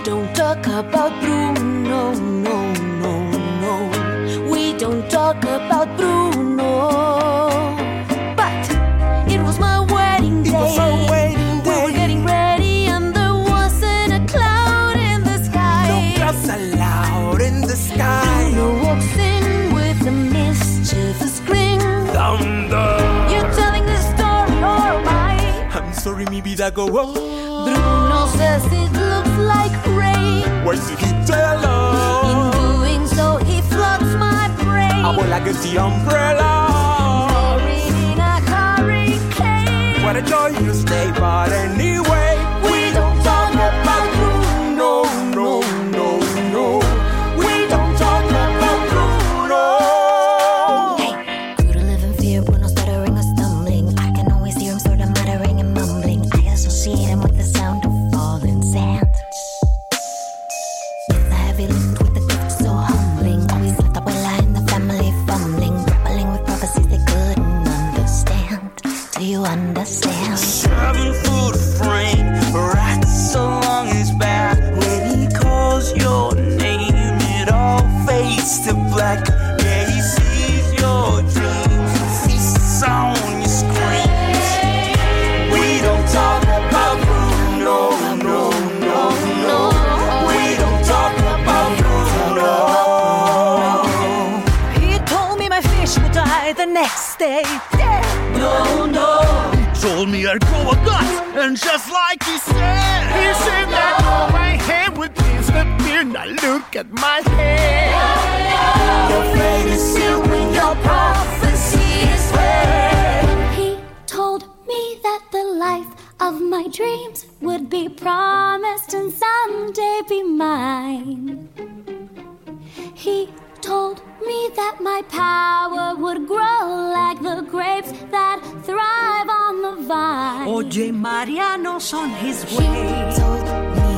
We don't talk about Bruno, no, no, no. We don't talk about Bruno. But it was my wedding day. It was our wedding We were getting ready, and there wasn't a cloud in the sky. No sky. clouds allowed in the sky. Bruno walks in with a mischievous grin. Thunder. You're telling this story, oh or am I? I'm sorry, maybe that go wrong. Bruno says it looks like did he tell In doing so, he floods my brain. I will like the umbrella. Buried in a hurricane. What a joyous day, but anyway, I'd grow a gut, and just like he said, he said that all my hand would disappear. Now look at my head. Your fate is sealed when your prophecy is read. He told me that the life of my dreams would be promised and someday be mine. He told me that my power would grow like the grapes that thrive on the vine. Oye, Mariano's on his way.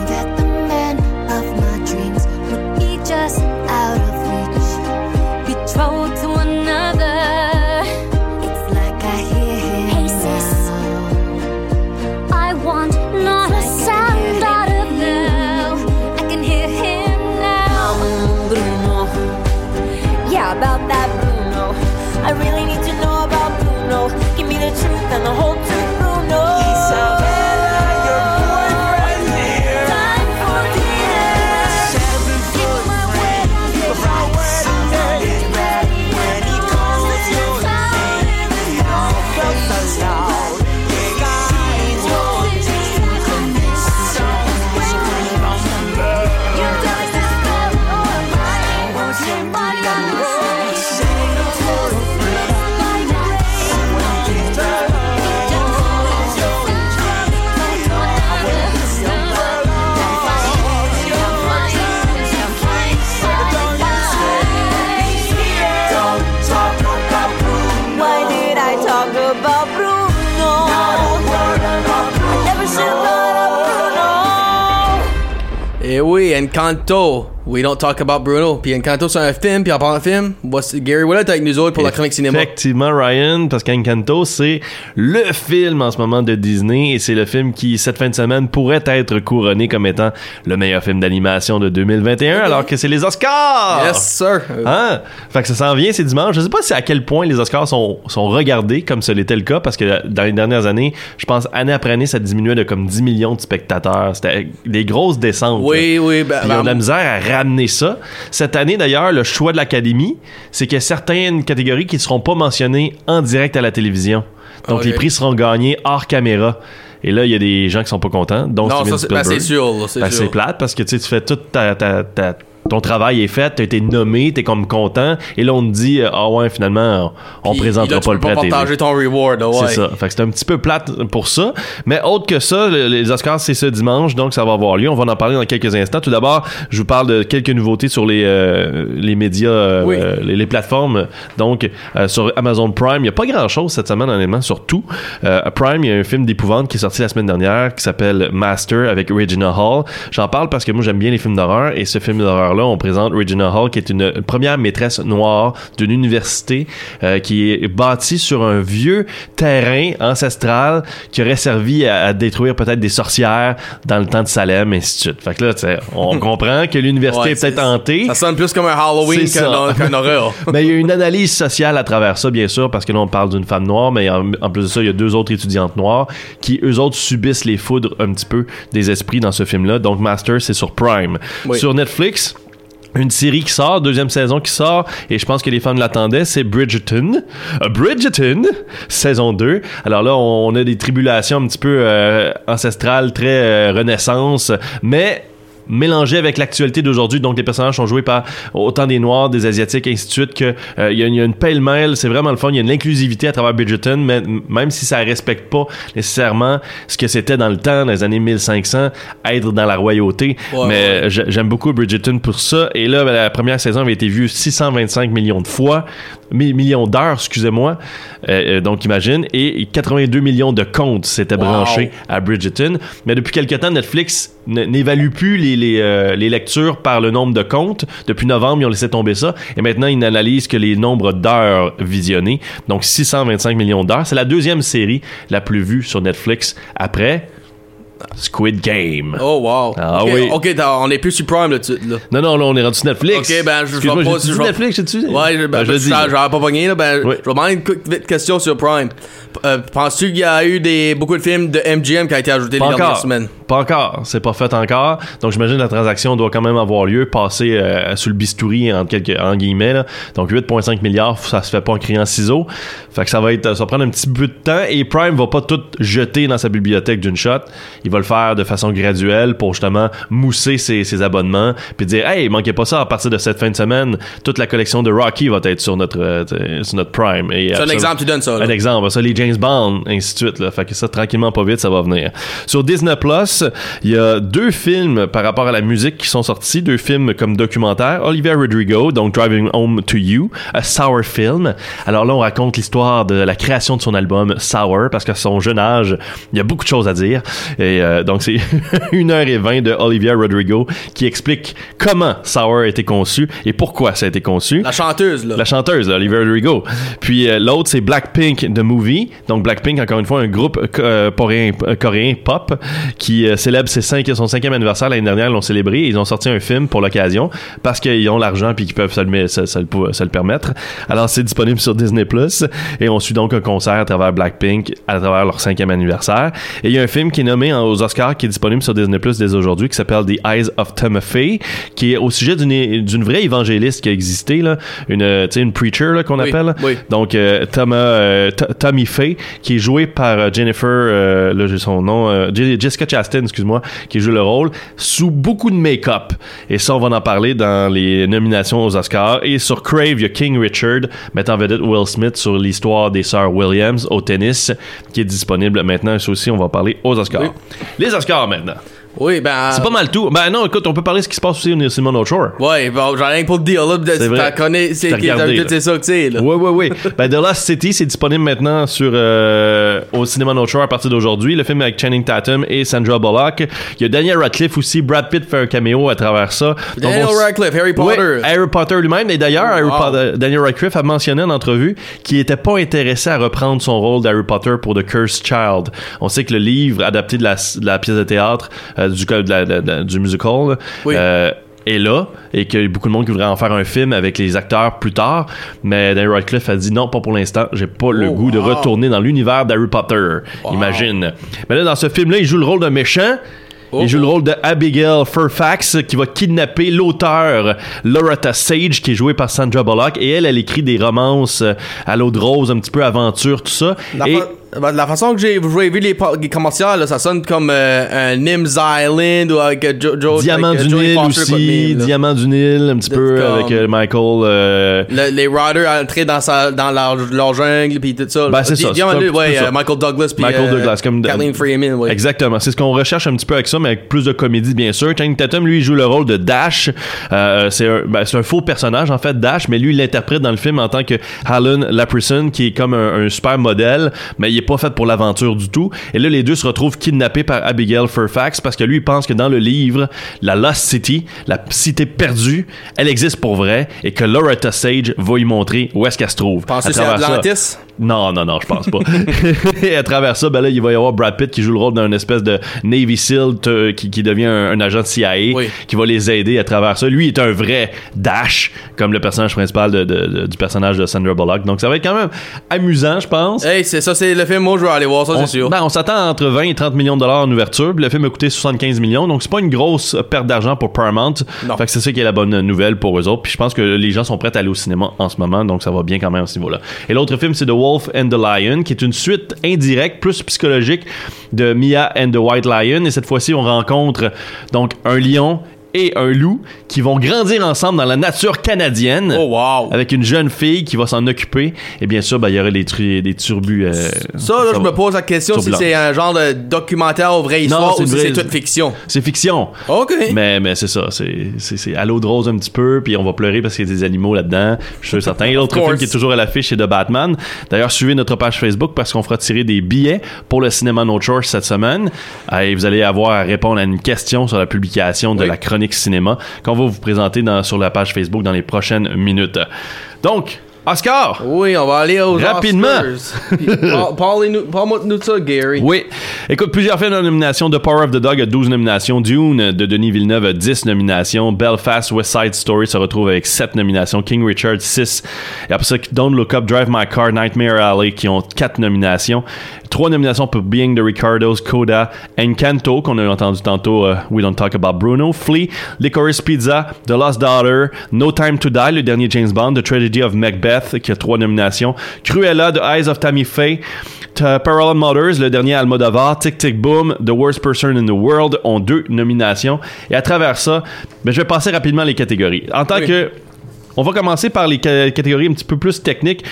Encanto. We don't talk about Bruno. Puis Encanto, c'est un film. Puis en parlant de film, voici Gary Willett avec nous autres pour la chronique cinéma? Effectivement, Ryan, parce qu'Encanto, c'est le film en ce moment de Disney et c'est le film qui, cette fin de semaine, pourrait être couronné comme étant le meilleur film d'animation de 2021, alors que c'est les Oscars! Yes, sir. Hein? Fait que ça s'en vient, c'est dimanche. Je sais pas si à quel point les Oscars sont, sont regardés comme ce l'était le cas, parce que dans les dernières années, je pense, année après année, ça diminuait de comme 10 millions de spectateurs. C'était des grosses descentes. Oui, là. oui. Ben, Puis ils ont de la ben, misère à ramener ça. Cette année, d'ailleurs, le choix de l'Académie, c'est qu'il y a certaines catégories qui ne seront pas mentionnées en direct à la télévision. Donc, Ok. les prix seront gagnés hors caméra. Et là, il y a des gens qui sont pas contents. Donc, non, ça, c'est ben, c'est sûr. là, c'est Ben, sûr. c'est plate parce que tu fais toute ta, ta- ta- ton travail est fait, t'as été nommé, t'es comme content, et là on te dit euh, ah ouais finalement on, Puis, présentera là, tu pas peux le prix à pas télé. partager ton reward. ouais. C'est ça. Fait que c'est un petit peu plate pour ça. Mais autre que ça, le- les Oscars, c'est ce dimanche, donc ça va avoir lieu. On va en parler dans quelques instants. Tout d'abord, je vous parle de quelques nouveautés sur les, euh, les médias, euh, Oui. les, les plateformes. Donc, euh, sur Amazon Prime, il n'y a pas grand-chose cette semaine, honnêtement, sur tout. Euh, Prime, il y a un film d'épouvante qui est sorti la semaine dernière qui s'appelle Master avec Regina Hall. J'en parle parce que moi, j'aime bien les films d'horreur et ce film d'horreur là, on présente Regina Hall, qui est une première maîtresse noire d'une université euh, qui est bâtie sur un vieux terrain ancestral qui aurait servi à, à détruire peut-être des sorcières dans le temps de Salem, et ainsi de suite. Fait que là, on comprend que l'université Ouais, est peut-être hantée. Ça sonne plus comme un Halloween qu'un qu'un horreur. Mais il y a une analyse sociale à travers ça, bien sûr, parce que là, on parle d'une femme noire, mais en, en plus de ça, il y a deux autres étudiantes noires qui, eux autres, subissent les foudres un petit peu des esprits dans ce film-là. Donc, Master, c'est sur Prime. Oui. Sur Netflix, une série qui sort, deuxième saison qui sort, et je pense que les fans l'attendaient, c'est Bridgerton. Euh, Bridgerton, saison 2. Alors là, on, a des tribulations un petit peu euh, ancestrales, très euh, renaissance, mais mélangé avec l'actualité d'aujourd'hui. Donc, les personnages sont joués par autant des Noirs, des Asiatiques, ainsi de suite, que euh, il y, a- il y a une pêle-mêle. C'est vraiment le fun. Il y a une inclusivité à travers Bridgerton, mais même si ça respecte pas nécessairement ce que c'était dans le temps, dans les années 1500, être dans la royauté. Ouais, mais ouais. j'aime beaucoup Bridgerton pour ça. Et là, ben, la première saison avait été vue 625 millions de fois, mi- millions d'heures, excusez-moi. Euh, euh, donc, imagine. Et 82 millions de comptes s'étaient Wow. branchés à Bridgerton. Mais depuis quelque temps, Netflix n'évalue plus les, les, euh, les lectures par le nombre de comptes. Depuis novembre, ils ont laissé tomber ça. Et maintenant, ils n'analysent que les nombres d'heures visionnées. Donc, 625 millions d'heures. C'est la deuxième série la plus vue sur Netflix après Squid Game. Oh, wow. Ah Ok, oui. Ok, on est plus sur Prime là, tu- là. Non, non, là, on est rendu sur Netflix. Ok, ben, je vais pas- je vais- Netflix, j'ai-tu? Ouais, je, ben, Ben, je je dis. j'avais pas pogné, là. Ben, Oui. je vais demander une question sur Prime. Euh, Penses-tu qu'il y a eu des, beaucoup de films de MGM qui ont été ajoutés Pas les dernières encore. semaines? Pas encore. C'est pas fait encore. Donc, j'imagine que la transaction doit quand même avoir lieu, passer euh, sous le bistouri, en, quelques, en guillemets. Là. Donc, 8,5 milliards, ça se fait pas en criant ciseaux. Fait que ça va être, ça va prendre un petit peu de temps. Et Prime va pas tout jeter dans sa bibliothèque d'une shot. Il va le faire de façon graduelle pour justement mousser ses, ses abonnements. Puis dire, hey, manquez pas ça, à partir de cette fin de semaine, toute la collection de Rocky va être sur notre, euh, sur notre Prime. C'est un exemple, tu donnes ça. là. un exemple, ça, les James Bond, ainsi de suite. Là. Fait que ça, tranquillement, pas vite, ça va venir. Sur Disney Plus, il y a deux films par rapport à la musique qui sont sortis, deux films comme documentaire. Olivia Rodrigo, donc Driving Home to You, a Sour Film. Alors là, on raconte l'histoire de la création de son album Sour, parce qu'à son jeune âge, il y a beaucoup de choses à dire. Et euh, donc, c'est une heure et vingt de Olivia Rodrigo qui explique comment Sour a été conçu et pourquoi ça a été conçu. La chanteuse, là. La chanteuse, là, Olivia Rodrigo. Puis euh, l'autre, c'est Blackpink The Movie. Donc Blackpink, encore une fois, un groupe euh, coréen, euh, coréen pop qui euh, célèbre ses cinq, son cinquième anniversaire l'année dernière. Ils l'ont célébré. Ils ont sorti un film pour l'occasion parce qu'ils ont l'argent puis qu'ils peuvent se le, met- se- se le pou- se le permettre. Alors c'est disponible sur Disney Plus et on suit donc un concert à travers Blackpink à travers leur cinquième anniversaire. Et il y a un film qui est nommé aux Oscars qui est disponible sur Disney Plus dès aujourd'hui qui s'appelle The Eyes of Timothy qui est au sujet d'une vraie évangéliste qui a existé là, une une preacher qu'on Oui, appelle. oui. Donc euh, Thomas euh, T- Qui est joué par euh, Jennifer euh, là j'ai son nom euh, Je- Jessica Chastain excuse-moi qui joue le rôle sous beaucoup de make-up. Et ça on va en parler dans les nominations aux Oscars. Et sur Crave il y a King Richard mettant en vedette Will Smith sur l'histoire des sœurs Williams au tennis qui est disponible maintenant. Et ça aussi on va parler aux Oscars. Oui. les Oscars maintenant Oui, ben. c'est pas mal tout ben non écoute on peut parler de ce qui se passe aussi au Simon O'Shore Ouais, bon, j'en ai rien pour te dire, là. Connais, c'est ça que c'est, là. Oui, oui, oui. Ben, The Lost City, c'est disponible maintenant sur euh, au cinéma North Shore à partir d'aujourd'hui. Le film avec Channing Tatum et Sandra Bullock. Il y a Daniel Radcliffe aussi. Brad Pitt fait un caméo à travers ça. Donc, Daniel on s- Radcliffe, Harry Oui, Potter. Harry Potter lui-même. Et d'ailleurs, Wow. Daniel Radcliffe a mentionné en entrevue qu'il était pas intéressé à reprendre son rôle d'Harry Potter pour The Cursed Child. On sait que le livre adapté de la, de la pièce de théâtre, euh, du, de la- de- de- du musical, là, Oui. euh, est là et qu'il y a beaucoup de monde qui voudrait en faire un film avec les acteurs plus tard mais Daniel Radcliffe a dit non pas pour l'instant j'ai pas le Oh, goût de retourner dans l'univers d'Harry Potter. Imagine. Mais là dans ce film là il joue le rôle d'un méchant. Oh. il joue le rôle de Abigail Fairfax qui va kidnapper l'auteur Loretta Sage qui est jouée par Sandra Bullock et elle elle écrit des romances euh, à l'eau de rose un petit peu aventure tout ça. La, et ben, la façon que j'ai vu les, les commerciales, là, ça sonne comme euh, un Nims Island ou avec euh, Jo- Jo- Diamant avec, euh, du Nil quoi de aussi. Diamant du Nil un petit peu avec euh, Michael euh, Le- les Riders entrés dans, sa, dans leur, leur jungle puis tout ça. Ben, c'est ça, Diamant peu ouais, ça. Michael Douglas puis Michael Douglas, comme de- Kathleen Freeman, ouais. Exactement. C'est ce qu'on recherche un petit peu avec ça, mais avec plus de comédie, bien sûr. Channing Tatum, lui, il joue le rôle de Dash. C'est un, ben, un faux personnage, en fait, Dash, mais lui, il l'interprète dans le film en tant que Alan Laprison, qui est comme un, un super modèle, mais il est est pas fait pour l'aventure du tout. Et là, les deux se retrouvent kidnappés par Abigail Fairfax parce que lui, il pense que dans le livre, la Lost City, la cité perdue, elle existe pour vrai et que Loretta Sage va lui montrer où est-ce qu'elle se trouve. Pensez À ça- Atlantis? Non, non, non, je pense pas. et à travers ça, ben là, il va y avoir Brad Pitt qui joue le rôle d'un espèce de Navy SEAL te- qui, qui devient un, un agent de CIA Oui. qui va les aider à travers ça. Lui est un vrai Dash, comme le personnage principal de- de- de- du personnage de Sandra Bullock. Donc ça va être quand même amusant, je pense. Hey, c'est ça, c'est le film, moi je vais aller voir ça, c'est sûr. ben, on s'attend entre 20 et 30 millions de dollars en ouverture. puis Le film a coûté 75 millions, donc c'est pas une grosse perte d'argent pour Paramount. Non. Fait que c'est ça qui est la bonne nouvelle pour eux autres. Puis je pense que les gens sont prêts à aller au cinéma en ce moment, donc ça va bien quand même à ce niveau-là. Et l'autre film, c'est The Wolf and the Lion, qui est une suite indirecte, plus psychologique, de Mia and the White Lion. Et cette fois-ci, on rencontre donc un lion et un loup qui vont grandir ensemble dans la nature canadienne Oh wow! avec une jeune fille qui va s'en occuper. Et bien sûr, ben, il y aurait des, tru- des turbus. euh, Ça, là, je me pose la question si c'est un genre de documentaire ou vraie Non, histoire c'est ou si vraie- c'est toute fiction. C'est fiction. Ok. Mais, mais c'est ça, c'est, c'est, c'est à l'eau de rose un petit peu, puis on va pleurer parce qu'il y a des animaux là-dedans. Je suis certain. Et l'autre film qui est toujours à l'affiche, c'est The Batman. D'ailleurs, suivez notre page Facebook parce qu'on fera tirer des billets pour le cinéma No cette semaine. Et vous allez avoir à répondre à une question sur la publication de Oui. la chronique cinéma qu'on va vous présenter dans, sur la page Facebook dans les prochaines minutes. Donc, Oscar! Oui, on va aller aux Rapidement. Parle- parle-moi de nous de ça, Gary. Oui. Écoute, plusieurs films en nomination. The Power of the Dog a 12 nominations. Dune de Denis Villeneuve a 10 nominations. Belfast, West Side Story se retrouve avec 7 nominations. King Richard, 6. Et après ça, Don't Look Up, Drive My Car, Nightmare Alley qui ont 4 nominations. 3 nominations pour Being the Ricardos, Coda, Encanto, qu'on a entendu tantôt, euh, We Don't Talk About Bruno, Flea, Licorice Pizza, The Lost Daughter, No Time to Die, le dernier James Bond, The Tragedy of Macbeth, qui a 3 nominations, Cruella, The Eyes of Tammy Faye, Parallel Mothers, le dernier Almodovar, Tic Tic Boom, The Worst Person in the World ont deux nominations. Et à travers ça, ben, je vais passer rapidement les catégories. En tant Oui. que... On va commencer par les ca- catégories un petit peu plus techniques.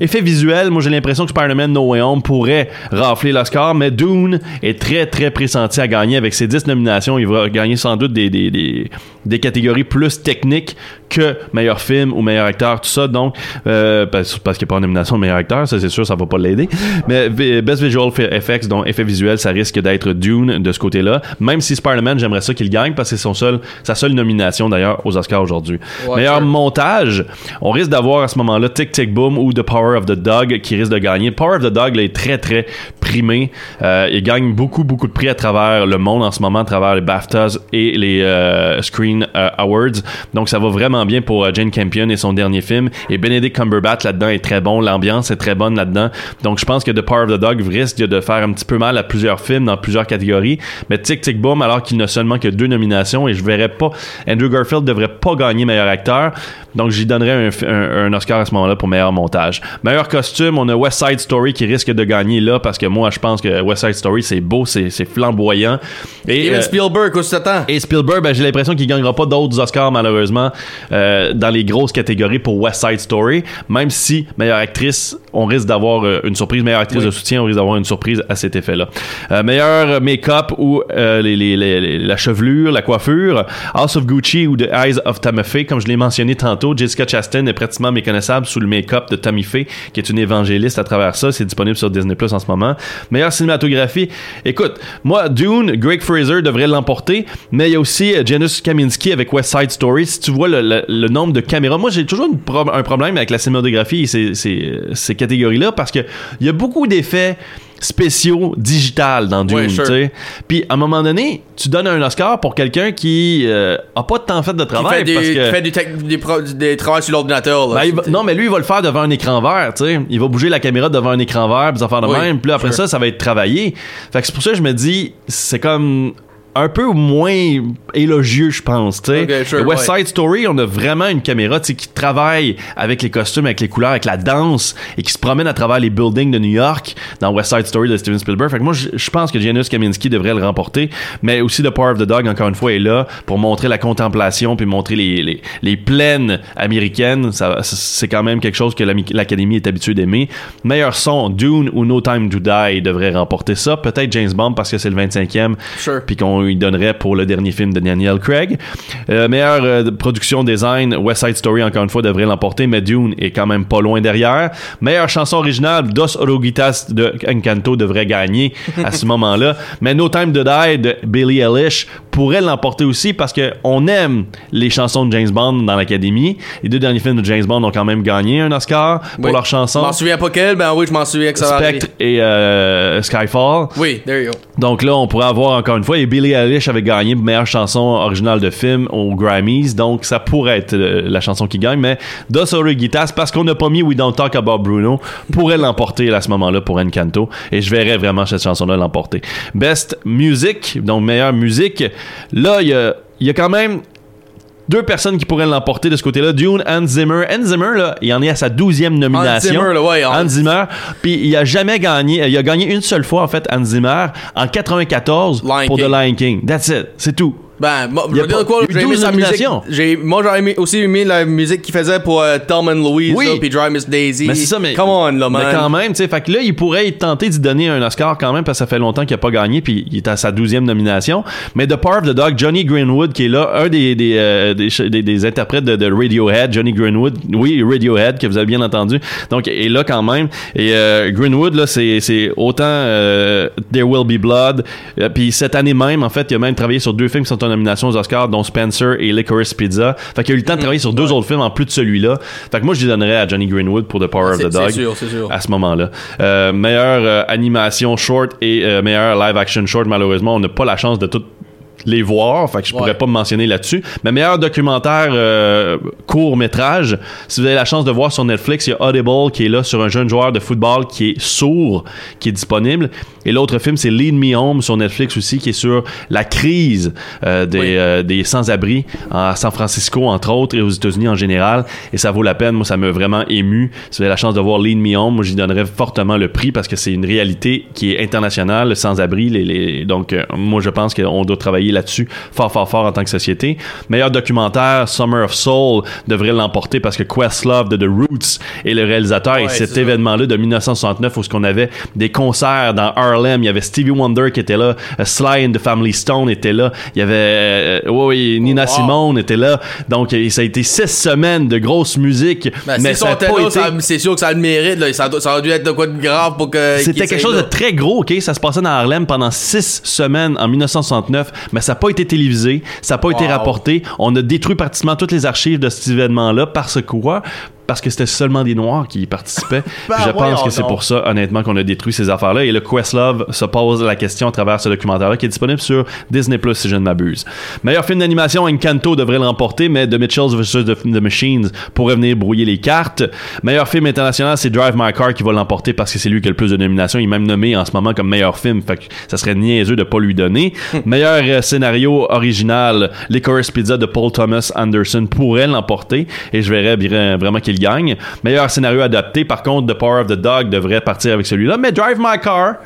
Effet visuel, moi j'ai l'impression que Spider-Man No Way Home pourrait rafler l'Oscar, mais Dune est très très pressenti à gagner avec ses 10 nominations. Il va gagner sans doute des, des, des, des catégories plus techniques que meilleur film ou meilleur acteur, tout ça. Donc, euh, parce, parce qu'il n'y a pas de nomination de meilleur acteur, ça c'est sûr, ça va pas l'aider. Mais Best Visual Effects, donc effet visuel, ça risque d'être Dune de ce côté-là. Même si Spider-Man, j'aimerais ça qu'il gagne parce que c'est son seul, sa seule nomination d'ailleurs aux Oscars aujourd'hui. Meilleur montage, on risque d'avoir à ce moment-là Tic Tic Boom ou The Power of the Dog qui risque de gagner. Power of the Dog est très très Euh, il gagne beaucoup beaucoup de prix à travers le monde en ce moment, à travers les BAFTAs et les euh, Screen euh, Awards. Donc ça va vraiment bien pour Jane Campion et son dernier film. Et Benedict Cumberbatch là-dedans est très bon. L'ambiance est très bonne là-dedans. Donc je pense que The Power of the Dog risque de faire un petit peu mal à plusieurs films dans plusieurs catégories. Mais Tic Tic Boom, alors qu'il n'a seulement que deux nominations et je verrais pas Andrew Garfield devrait pas gagner meilleur acteur. Donc j'y donnerais un- un Oscar à ce moment-là pour meilleur montage. Meilleur costume, on a West Side Story qui risque de gagner là parce que moi je pense que West Side Story c'est beau, c'est flamboyant. Et, Steven euh, Spielberg, t'attends? et Spielberg, ben, j'ai l'impression qu'il gagnera pas d'autres Oscars malheureusement euh, dans les grosses catégories pour West Side Story. Même si meilleure actrice, on risque d'avoir euh, une surprise. Meilleure actrice Oui. de soutien, on risque d'avoir une surprise à cet effet-là. Euh, meilleur make-up ou les, les- les- les- la chevelure, la coiffure, House of Gucci ou The Eyes of Tammy Faye, comme je l'ai mentionné tantôt, Jessica Chastain est pratiquement méconnaissable sous le make-up de Tammy Faye, qui est une évangéliste à travers ça. C'est disponible sur Disney Plus en ce moment. Meilleure cinématographie. Écoute, moi, Dune, Greg Fraser devrait l'emporter, mais il y a aussi euh, Janus Kaminski avec West Side Story. Si tu vois le, nombre de caméras, moi j'ai toujours un problème avec la cinématographie et ces, ces- catégories-là parce que il y a beaucoup d'effets spéciaux digitales dans Dune, Ouais, sure. tu sais. Puis à un moment donné, tu donnes un Oscar pour quelqu'un qui euh, a pas de temps fait de Qui travail fait, des, parce qui que fait du, des, pro- des travaux sur l'ordinateur. ben, non, mais lui, il va le faire devant un écran vert, tu sais. Il va bouger la caméra devant un écran vert, puis ça faire de Oui, même. Puis après sure. ça, ça va être travaillé. Fait que c'est pour ça que je me dis, c'est comme un peu moins élogieux, je pense, tu sais. Ok, sure, West ouais. Side Story, on a vraiment une caméra, qui travaille avec les costumes, avec les couleurs, avec la danse, et qui se promène à travers les buildings de New York dans West Side Story de Steven Spielberg. Fait que moi, je, pense que Janusz Kaminski devrait le remporter, mais aussi The Power of the Dog, encore une fois, est là pour montrer la contemplation, puis montrer les, les, les plaines américaines. Ça, c'est quand même quelque chose que l'Académie est habituée d'aimer. Meilleur son, Dune ou No Time to Die devrait remporter ça. Peut-être James Bond parce que c'est le 25e, Sure. puis qu'on lui donnerait pour le dernier film de Daniel Craig. Euh, meilleure euh, production design, West Side Story encore une fois devrait l'emporter, mais Dune est quand même pas loin derrière. Meilleure chanson originale, Dos Oruguitas de Encanto devrait gagner à ce moment-là. Mais No Time to Die de Billie Eilish pourrait l'emporter aussi parce que on aime les chansons de James Bond dans l'Académie. Les deux derniers films de James Bond ont quand même gagné un Oscar pour Oui. leurs Je chansons. m'en souviens pas quel, ben oui, je m'en souviens que ça Spectre et euh, Skyfall. Oui, there you go. Donc là, on pourrait avoir encore une fois, et Billie Eilish avait gagné meilleure chanson originale de film aux Grammys, donc ça pourrait être euh, la chanson qui gagne, mais Dos Oruguitas, parce qu'on n'a pas mis We Don't Talk About Bruno, pourrait l'emporter à ce moment-là pour Encanto, et je verrais vraiment cette chanson-là l'emporter. Best Music, donc meilleure musique, là, il y a quand même deux personnes qui pourraient l'emporter de ce côté-là. Dune, Hans Zimmer. Hans Zimmer, là, il en est à sa douzième nomination. Zimmer, là, ouais, Hans Hans- Zimmer. Puis il a jamais gagné. Il a gagné une seule fois, en fait, Hans Zimmer, en 94 Lion pour King. The Lion King. That's it. C'est tout. Ben, moi, Il je veux dire quoi, il j'ai aimé 12 sa musique. J'ai, moi, j'ai aimé- aussi aimé la musique qu'il faisait pour euh, Thelma and Louise, Oui. puis Dry Miss Daisy. Mais c'est ça, mais. Come on, là, man. Mais quand même, tu sais, fait que là, il pourrait être tenté d'y donner un Oscar quand même parce que ça fait longtemps qu'il a pas gagné puis il est à sa douzième nomination. Mais The Power of the Dog, Johnny Greenwood qui est là, un des des, euh, des, des- des interprètes de, de Radiohead, Johnny Greenwood, oui Radiohead que vous avez bien entendu, donc est là quand même. Et euh, Greenwood là, c'est c'est autant euh, There Will Be Blood, puis cette année même en fait, il a même travaillé sur deux films qui sont en nomination aux Oscars, dont Spencer et Licorice Pizza. Fait qu'il a eu le temps de travailler sur deux autres films en plus de celui-là. Fait que moi je lui donnerais à Johnny Greenwood pour The Power of the Dog c'est sûr, c'est sûr. à ce moment-là. Euh, meilleure euh, animation short et euh, meilleure live action short, malheureusement, on n'a pas la chance de tout les voir, fait que je pourrais Ouais. pas me mentionner là-dessus. Mais meilleur documentaire euh, court métrage, si vous avez la chance de voir sur Netflix, il y a Audible qui est là sur un jeune joueur de football qui est sourd, qui est disponible. Et l'autre film, c'est Lead Me Home sur Netflix aussi, qui est sur la crise euh, des, Oui. euh, des sans-abri à San Francisco, entre autres, et aux États-Unis en général. Et ça vaut la peine. Moi, ça m'a vraiment ému. Si vous avez la chance de voir Lead Me Home, moi, j'y donnerais fortement le prix parce que c'est une réalité qui est internationale, le sans-abri. Les, les- Donc, moi, je pense qu'on doit travailler là-dessus fort, fort, fort en tant que société. Meilleur documentaire, Summer of Soul, devrait l'emporter parce que Questlove de The Roots est le réalisateur et cet événement-là de 1969 où ce qu'on avait des concerts dans Harlem, il y avait Stevie Wonder qui était là, euh, Sly and the Family Stone était là, il y avait euh, Nina Wow. Simone était là. Donc euh, ça a été six semaines de grosse musique, Ben, mais ça a pas été c'est sûr que ça a le mérite, là. Ça, ça aurait dû être de quoi de grave pour que. C'était quelque chose de très gros, ok? Ça se passait dans Harlem pendant six semaines en 1969, mais ça n'a pas été télévisé, ça n'a pas été rapporté. On a détruit pratiquement toutes les archives de cet événement-là parce que quoi? Parce que c'était seulement des Noirs qui y participaient. Ben, je pense que c'est pour ça, honnêtement, qu'on a détruit ces affaires-là. Et le Questlove se pose la question à travers ce documentaire-là qui est disponible sur Disney Plus, si je ne m'abuse. Meilleur film d'animation, Encanto devrait le remporter, mais The Mitchells vs. The, The Machines pourrait venir brouiller les cartes. Meilleur film international, c'est Drive My Car qui va l'emporter parce que c'est lui qui a le plus de nominations. Il est même nommé en ce moment comme meilleur film. Fait que ça serait niaiseux de pas lui donner. meilleur euh, scénario original, Licorice Pizza de Paul Thomas Anderson pourrait l'emporter et je verrais bien- vraiment qu'il gagne. Meilleur scénario adapté, par contre, The Power of the Dog devrait partir avec celui-là. Mais Drive My Car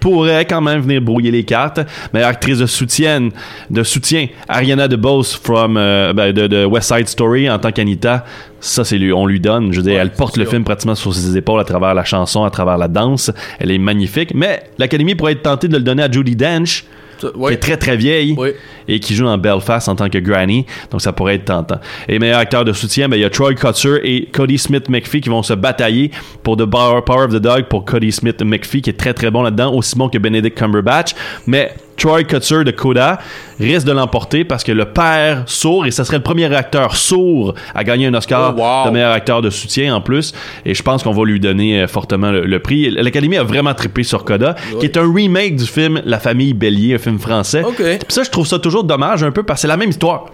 pourrait quand même venir brouiller les cartes. Meilleure actrice de soutien, de soutien, Ariana DeBose from euh, ben, de, de West Side Story en tant qu'Anita. Ça, c'est lui, on lui donne. Je veux dire, Ouais, elle porte le sûr. film pratiquement sur ses épaules à travers la chanson, à travers la danse. Elle est magnifique. Mais l'Académie pourrait être tentée de le donner à Judy Dench, Qui est très très vieille Oui. et qui joue dans Belfast en tant que Granny. Donc ça pourrait être tentant. Et meilleur acteur de soutien, ben, il y a Troy Kotzer et Cody Smith McPhee qui vont se batailler pour The Power Power of the Dog pour Cody Smith McPhee qui est très très bon là-dedans, aussi bon que Benedict Cumberbatch. Mais Troy Kotzer de Coda risque de l'emporter parce que le père sourd, et ce serait le premier acteur sourd à gagner un Oscar Oh, wow. de meilleur acteur de soutien en plus. Et je pense qu'on va lui donner euh, fortement le, le prix. L'Académie a vraiment trippé sur Coda, qui est un remake du film La famille Bélier, un film français. Ok. Puis ça, je trouve ça toujours dommage un peu parce que c'est la même histoire.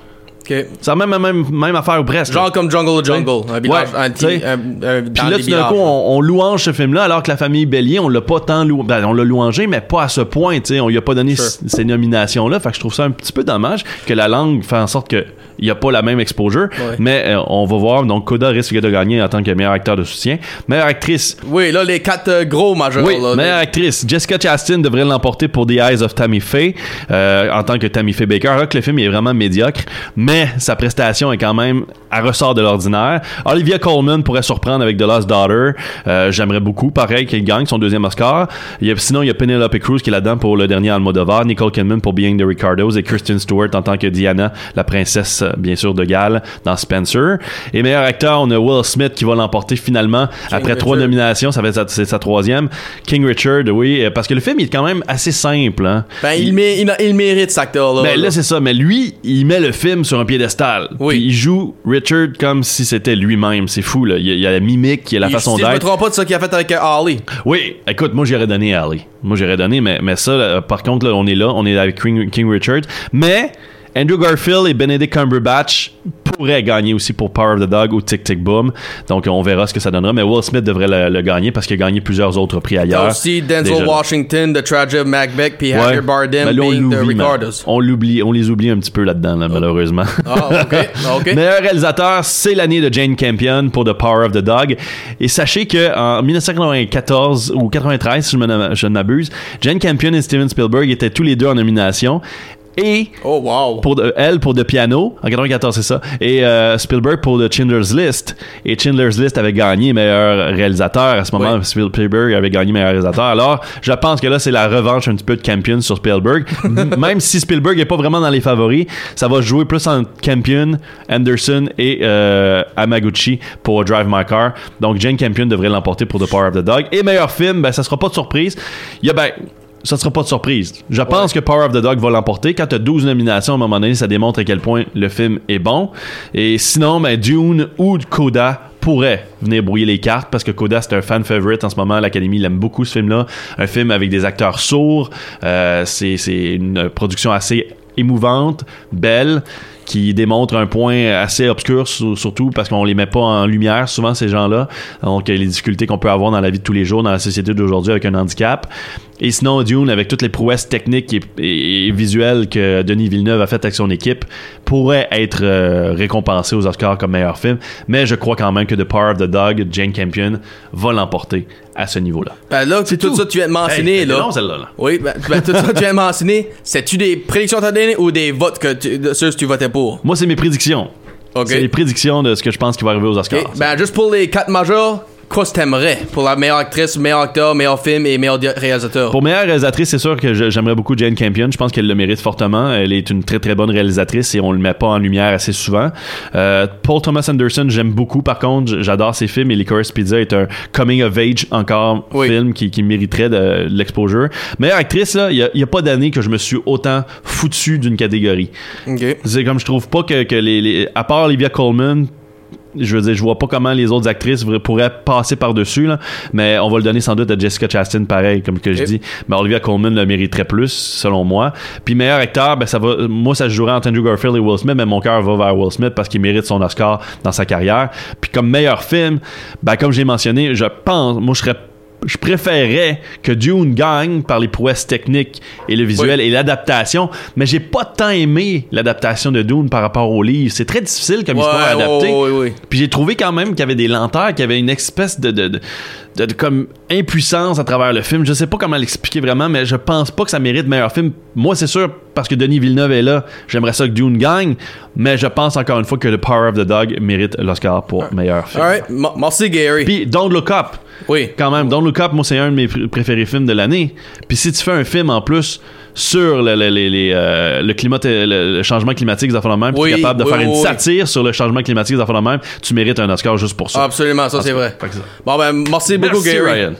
Ok. C'est la même, même, même affaire ou presque. Genre comme Jungle Jungle. Un village, Ouais, un, tu sais. un- un- Puis là, tout d'un coup, on, on louange ce film-là, alors que la famille Bélier, on l'a pas tant loué. Ben, on l'a louangé, mais pas à ce point, tu sais. On lui a pas donné Sure. ces nominations-là. Fait que je trouve ça un petit peu dommage que la langue fait en sorte que il n'y a pas la même exposure. Ouais. Mais euh, on va voir. Donc, Coda risque de gagner en tant que meilleur acteur de soutien. Meilleure actrice, Oui, là, les quatre euh, gros majeurs. oui, là, meilleure actrice. Jessica Chastain devrait l'emporter pour The Eyes of Tammy Faye euh, en tant que Tammy Faye Baker. Alors que le film est vraiment médiocre, mais sa prestation est quand même à ressort de l'ordinaire. Olivia Colman pourrait surprendre avec The Lost Daughter. Euh, J'aimerais beaucoup, pareil, qu'elle gagne son deuxième Oscar. Il y a, sinon, il y a Penelope Cruz qui est là-dedans pour le dernier Almodovar, Nicole Kidman pour Being the Ricardos et Kristen Stewart en tant que Diana, la princesse, euh, bien sûr, de Galles dans Spencer. Et meilleur acteur, on a Will Smith qui va l'emporter finalement après trois nominations. Ça fait sa, sa troisième. King Richard, oui, euh, parce que le film il est quand même assez simple. Hein. Ben, il, mé- il, il mérite cet acteur-là. Ben là. là, c'est ça. Mais lui, il met le film sur un piédestal. Oui. Puis il joue Richard comme si c'était lui-même. C'est fou, là. Il y, a, il y a la mimique, il y a la Il- façon si je me d'être. trompe pas de ça qu'il a fait avec euh, Ali. Oui, écoute, moi j'aurais donné Ali. Moi j'aurais donné, mais, mais ça, là, par contre, là, on est là, on est avec King, King Richard. Mais Andrew Garfield et Benedict Cumberbatch pourraient gagner aussi pour Power of the Dog ou Tic Tic Boom. Donc on verra ce que ça donnera. Mais Will Smith devrait le, le gagner parce qu'il a gagné plusieurs autres prix ailleurs. aussi Denzel Déjà. Washington, The Tragedy of Macbeth, puis Ouais. Javier Bardem Ben là, on being The. Ricardos. On l'oublie, on les oublie un petit peu là-dedans, là, malheureusement. Ah, ok. Meilleur réalisateur, c'est l'année de Jane Campion pour The Power of the Dog. Et sachez que en 1994 ou 93, si je ne m'abuse, Jane Campion et Steven Spielberg étaient tous les deux en nomination. Et Oh, wow. pour de- elle pour The Piano. En 94 c'est ça. Et euh, Spielberg pour The Schindler's List. Et Schindler's List avait gagné meilleur réalisateur. À ce moment Oui. Spielberg avait gagné meilleur réalisateur. Alors je pense que là c'est la revanche un petit peu de Campion sur Spielberg. Même si Spielberg est pas vraiment dans les favoris ça va jouer plus entre Campion Anderson et euh, Amaguchi pour Drive My Car. Donc Jane Campion devrait l'emporter pour The Power of the Dog. Et meilleur film ben ça sera pas de surprise. Il y a ben ça sera pas de surprise. Je pense que Power of the Dog va l'emporter. Quand tu as 12 nominations, à un moment donné, ça démontre à quel point le film est bon. Et sinon, ben, Dune ou Coda pourrait venir brouiller les cartes parce que Coda c'est un fan favorite en ce moment l'Académie l'aime beaucoup ce film là un film avec des acteurs sourds Euh, c'est c'est une production assez émouvante belle qui démontre un point assez obscur sur- surtout parce qu'on les met pas en lumière souvent ces gens-là donc les difficultés qu'on peut avoir dans la vie de tous les jours dans la société d'aujourd'hui avec un handicap et sinon Dune avec toutes les prouesses techniques et, et- et visuelles que Denis Villeneuve a faites avec son équipe pourrait être euh, récompensé aux Oscars comme meilleur film mais je crois quand même que The Power of the Dog Jane Campion va l'emporter à ce niveau-là Ben là, c'est tout, tout. ça que tu viens de mentionner, Hey, là. non celle-là là. Oui, ben, ben, tout ça que tu viens de mentionner, c'est-tu des prédictions que t'as données ou des votes que tu, de ceux que tu votais pour? Moi c'est mes prédictions. Ok. c'est les prédictions de ce que je pense qui va arriver aux Oscars. Ok, Ben, juste pour les quatre majeurs, quoi tu t'aimerais pour la meilleure actrice, meilleur acteur, meilleur film et meilleur réalisateur? Pour meilleure réalisatrice, c'est sûr que j'aimerais beaucoup Jane Campion. Je pense qu'elle le mérite fortement. Elle est une très très bonne réalisatrice et on le met pas en lumière assez souvent. Euh, Paul Thomas Anderson, j'aime beaucoup. Par contre, j'adore ses films et Licorice Pizza est un coming of age encore Oui. film qui, qui mériterait de, de l'exposure. Meilleure actrice, là, il y a, il y a pas d'année que je me suis autant foutu d'une catégorie. Ok. C'est comme je trouve pas que, que les, les- à part Olivia Colman je veux dire je vois pas comment les autres actrices pourraient passer par dessus là. Mais on va le donner sans doute à Jessica Chastain pareil comme que je dis. Mais Olivia Colman le mériterait plus selon moi. Puis meilleur acteur ben ça va moi ça se jouerait entre Andrew Garfield et Will Smith mais mon cœur va vers Will Smith parce qu'il mérite son Oscar dans sa carrière. Puis comme meilleur film ben comme j'ai mentionné je pense moi je serais je préférerais que Dune gagne par les prouesses techniques et le visuel et l'adaptation, mais j'ai pas tant aimé l'adaptation de Dune par rapport au livre. C'est très difficile comme Ouais, histoire à adapter. ouais, ouais, ouais. Puis j'ai trouvé quand même qu'il y avait des lenteurs, qu'il y avait une espèce de, de, de, de- de comme impuissance à travers le film. Je sais pas comment l'expliquer vraiment, mais je pense pas que ça mérite meilleur film. Moi, c'est sûr, parce que Denis Villeneuve est là, j'aimerais ça que Dune gagne, mais je pense encore une fois que The Power of the Dog mérite l'Oscar pour meilleur film. Alright, M- merci Gary. Puis Don't Look Up. Oui. Quand même, Don't Look Up, moi, c'est un de mes pr- préférés films de l'année. Puis si tu fais un film en plus sur le, le, les, euh, le climat, le, le changement climatique, des affaires de même, puis Oui, tu es capable de oui, faire oui, une satire sur le changement climatique, des affaires de même, tu mérites un Oscar juste pour ça. Absolument, ça c'est vrai. Bon ben, merci beaucoup Gary. Ryan.